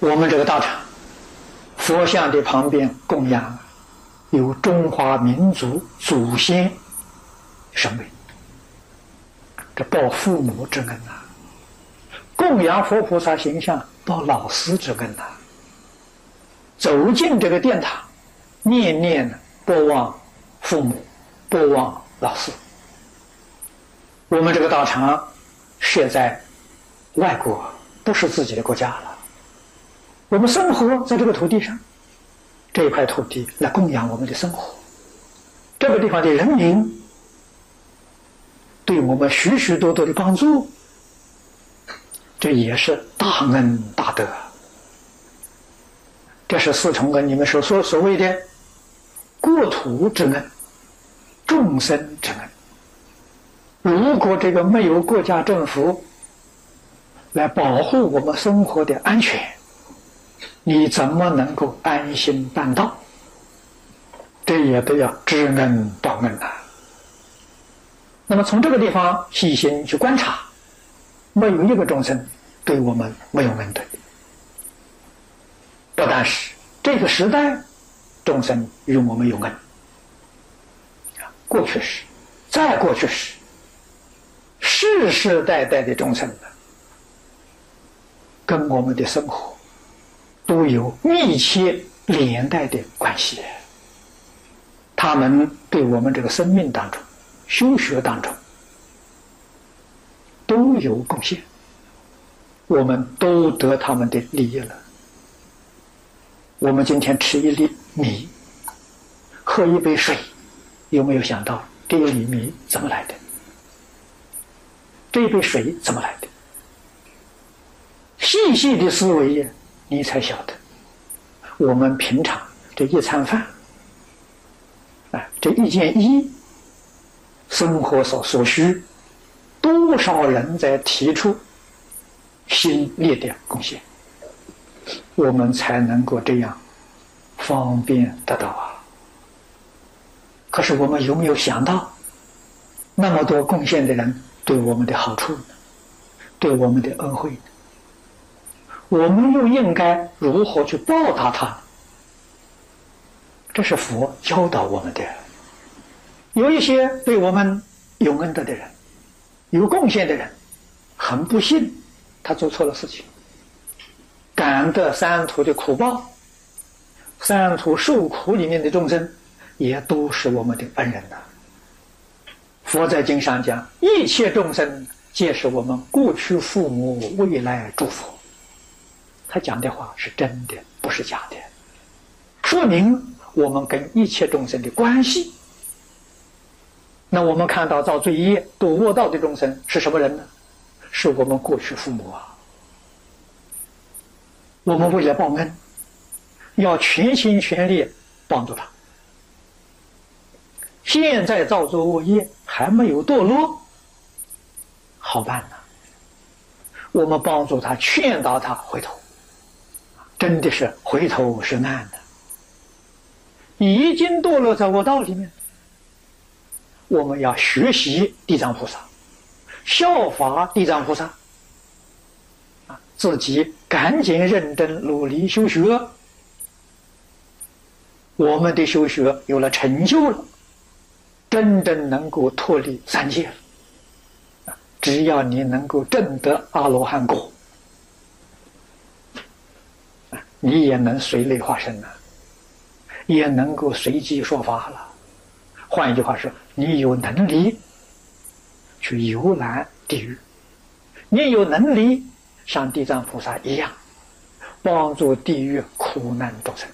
我们这个道场，佛像的旁边供养有中华民族祖先神位，这报父母之恩呐；供养佛菩萨形象，报老师之恩呐。走进这个殿堂，念念不忘父母，不忘老师。我们这个道场设在外国，不是自己的国家了。我们生活在这个土地上，这一块土地来供养我们的生活。这个地方的人民对我们许许多多的帮助，这也是大恩大德。这是四重恩，你们所说所谓的国土之恩、众生之恩。如果这个没有国家政府来保护我们生活的安全，你怎么能够安心办道？这也都要知恩报恩呐。那么从这个地方细心去观察，没有一个众生对我们没有恩德。不但是这个时代众生与我们有恩，过去时，再过去时，世世代代的众生跟我们的生活都有密切连带的关系。他们对我们这个生命当中、修学当中都有贡献，我们都得他们的利益了。我们今天吃一粒米，喝一杯水，有没有想到这一粒米怎么来的？这一杯水怎么来的？细细的思维呀，你才晓得。我们平常这一餐饭，啊，这一件衣，生活所所需，多少人在提出心力的贡献。我们才能够这样方便得到啊！可是我们有没有想到，那么多贡献的人对我们的好处？对我们的恩惠？我们又应该如何去报答他？这是佛教导我们的。有一些对我们有恩德的人，有贡献的人，很不幸，他做错了事情。感得三途的苦报，三途受苦里面的众生，也都是我们的恩人呐。佛在经上讲，一切众生皆是我们过去父母，未来诸佛。他讲的话是真的，不是假的，说明我们跟一切众生的关系。那我们看到造罪业、堕恶道的众生是什么人呢？是我们过去父母啊。我们为了报恩，要全心全力帮助他。现在造作恶业还没有堕落，好办呢。我们帮助他，劝导他回头，真的是回头是岸的。已经堕落在恶道里面，我们要学习地藏菩萨，效法地藏菩萨。自己赶紧认真努力修学，我们的修学有了成就了，真正能够脱离三界了。只要你能够证得阿罗汉果，你也能随类化身了，也能够随机说法了。换一句话说，你有能力去游览地狱，你有能力。像地藏菩萨一样，帮助地狱苦难众生。